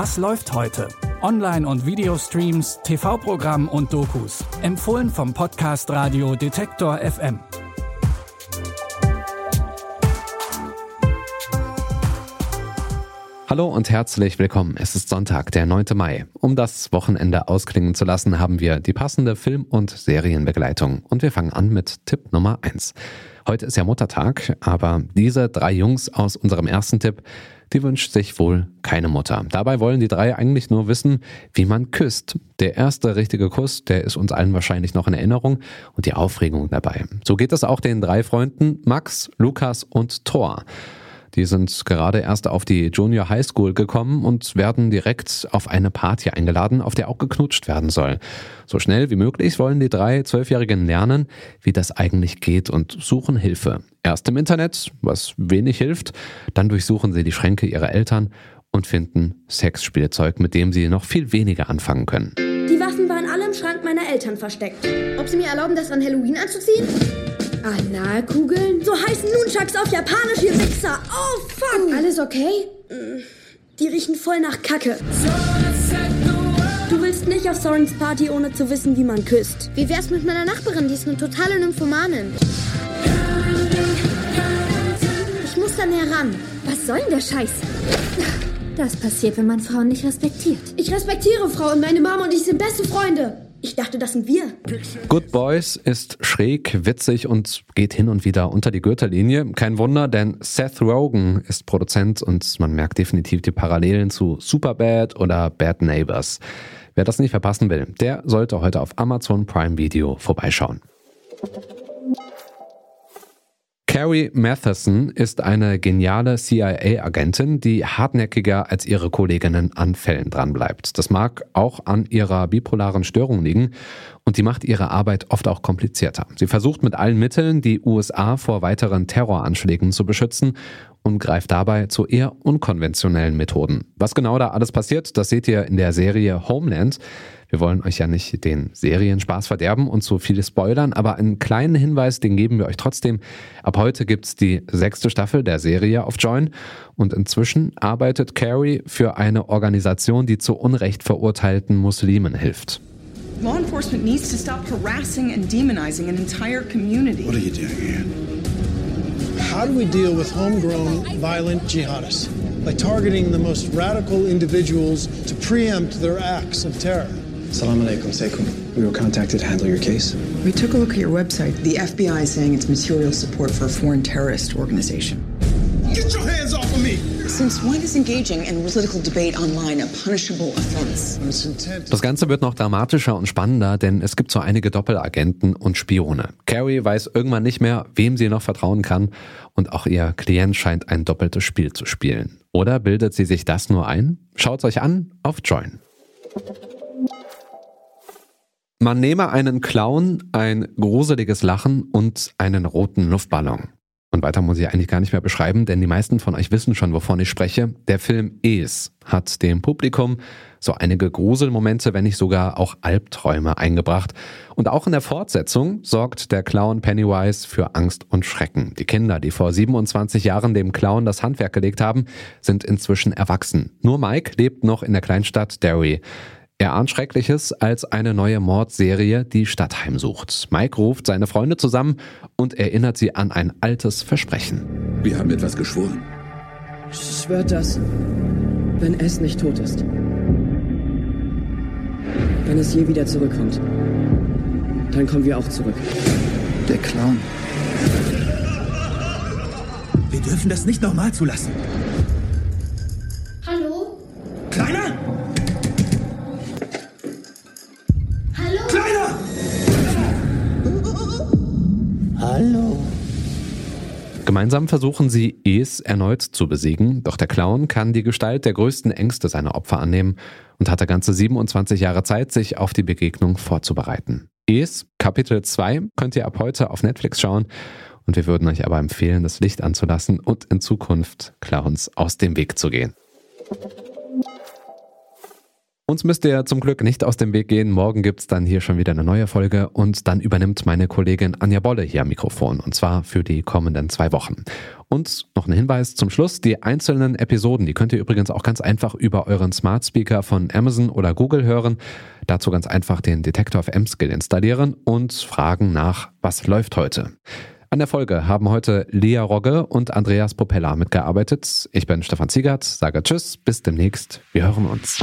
Was läuft heute? Online- und Videostreams, TV-Programm und Dokus. Empfohlen vom Podcast Radio Detektor FM. Hallo und herzlich willkommen. Es ist Sonntag, der 9. Mai. Um das Wochenende ausklingen zu lassen, haben wir die passende Film- und Serienbegleitung. Und wir fangen an mit Tipp Nummer 1. Heute ist ja Muttertag, aber diese drei Jungs aus unserem ersten Tipp, die wünscht sich wohl keine Mutter. Dabei wollen die drei eigentlich nur wissen, wie man küsst. Der erste richtige Kuss, der ist uns allen wahrscheinlich noch in Erinnerung und die Aufregung dabei. So geht es auch den drei Freunden Max, Lukas und Thor. Die sind gerade erst auf die Junior High School gekommen und werden direkt auf eine Party eingeladen, auf der auch geknutscht werden soll. So schnell wie möglich wollen die drei Zwölfjährigen lernen, wie das eigentlich geht und suchen Hilfe. Erst im Internet, was wenig hilft, dann durchsuchen sie die Schränke ihrer Eltern und finden Sexspielzeug, mit dem sie noch viel weniger anfangen können. Die Waffen waren alle im Schrank meiner Eltern versteckt. Ob sie mir erlauben, das an Halloween anzuziehen? Analkugeln? So heißen Nunchucks auf Japanisch, ihr Wichser. Oh, fuck. Alles okay? Die riechen voll nach Kacke. Du willst nicht auf Sorens Party, ohne zu wissen, wie man küsst. Wie wär's mit meiner Nachbarin? Die ist eine totale Nymphomanin. Ich muss da näher ran. Was soll denn der Scheiß? Das passiert, wenn man Frauen nicht respektiert. Ich respektiere Frauen. Meine Mama und ich sind beste Freunde. Ich dachte, das sind wir. Good Boys ist schräg, witzig und geht hin und wieder unter die Gürtellinie. Kein Wunder, denn Seth Rogen ist Produzent und man merkt definitiv die Parallelen zu Superbad oder Bad Neighbors. Wer das nicht verpassen will, der sollte heute auf Amazon Prime Video vorbeischauen. Carrie Matheson ist eine geniale CIA-Agentin, die hartnäckiger als ihre Kolleginnen an Fällen dranbleibt. Das mag auch an ihrer bipolaren Störung liegen und die macht ihre Arbeit oft auch komplizierter. Sie versucht mit allen Mitteln, die USA vor weiteren Terroranschlägen zu beschützen und greift dabei zu eher unkonventionellen Methoden. Was genau da alles passiert, das seht ihr in der Serie Homeland. Wir wollen euch ja nicht den Serienspaß verderben und so viele spoilern, aber einen kleinen Hinweis, den geben wir euch trotzdem. Ab heute gibt's die sechste Staffel der Serie auf Join und inzwischen arbeitet Carrie für eine Organisation, die zu Unrecht verurteilten Muslimen hilft. Law enforcement needs to stop harassing and demonizing an entire community. What are you doing here? How do we deal with homegrown violent jihadists? By targeting the most radical individuals to preempt their acts of terror. Salam alaikum, Sekum. We were contacted to handle your case. We took a look at your website. The FBI is saying it's material support for a foreign terrorist organization. Das Ganze wird noch dramatischer und spannender, denn es gibt so einige Doppelagenten und Spione. Carrie weiß irgendwann nicht mehr, wem sie noch vertrauen kann und auch ihr Klient scheint ein doppeltes Spiel zu spielen. Oder bildet sie sich das nur ein? Schaut's euch an auf Join. Man nehme einen Clown, ein gruseliges Lachen und einen roten Luftballon. Und weiter muss ich eigentlich gar nicht mehr beschreiben, denn die meisten von euch wissen schon, wovon ich spreche. Der Film Es hat dem Publikum so einige Gruselmomente, wenn nicht sogar auch Albträume eingebracht. Und auch in der Fortsetzung sorgt der Clown Pennywise für Angst und Schrecken. Die Kinder, die vor 27 Jahren dem Clown das Handwerk gelegt haben, sind inzwischen erwachsen. Nur Mike lebt noch in der Kleinstadt Derry. Er ahnt Schreckliches, als eine neue Mordserie die Stadt heimsucht. Mike ruft seine Freunde zusammen und erinnert sie an ein altes Versprechen. Wir haben etwas geschworen. Schwört das, wenn es nicht tot ist. Wenn es je wieder zurückkommt, dann kommen wir auch zurück. Der Clown. Wir dürfen das nicht nochmal zulassen. Hallo? Kleiner! Hallo. Gemeinsam versuchen sie, Es erneut zu besiegen, doch der Clown kann die Gestalt der größten Ängste seiner Opfer annehmen und hatte ganze 27 Jahre Zeit, sich auf die Begegnung vorzubereiten. Es, Kapitel 2, könnt ihr ab heute auf Netflix schauen und wir würden euch aber empfehlen, das Licht anzulassen und in Zukunft Clowns aus dem Weg zu gehen. Uns müsst ihr zum Glück nicht aus dem Weg gehen. Morgen gibt's dann hier schon wieder eine neue Folge und dann übernimmt meine Kollegin Anja Bolle hier am Mikrofon und zwar für die kommenden zwei Wochen. Und noch ein Hinweis zum Schluss. Die einzelnen Episoden, die könnt ihr übrigens auch ganz einfach über euren Smart Speaker von Amazon oder Google hören. Dazu ganz einfach den Detector M-Skill installieren und fragen nach, was läuft heute. An der Folge haben heute Lea Rogge und Andreas Popella mitgearbeitet. Ich bin Stefan Ziegert, sage Tschüss, bis demnächst. Wir hören uns.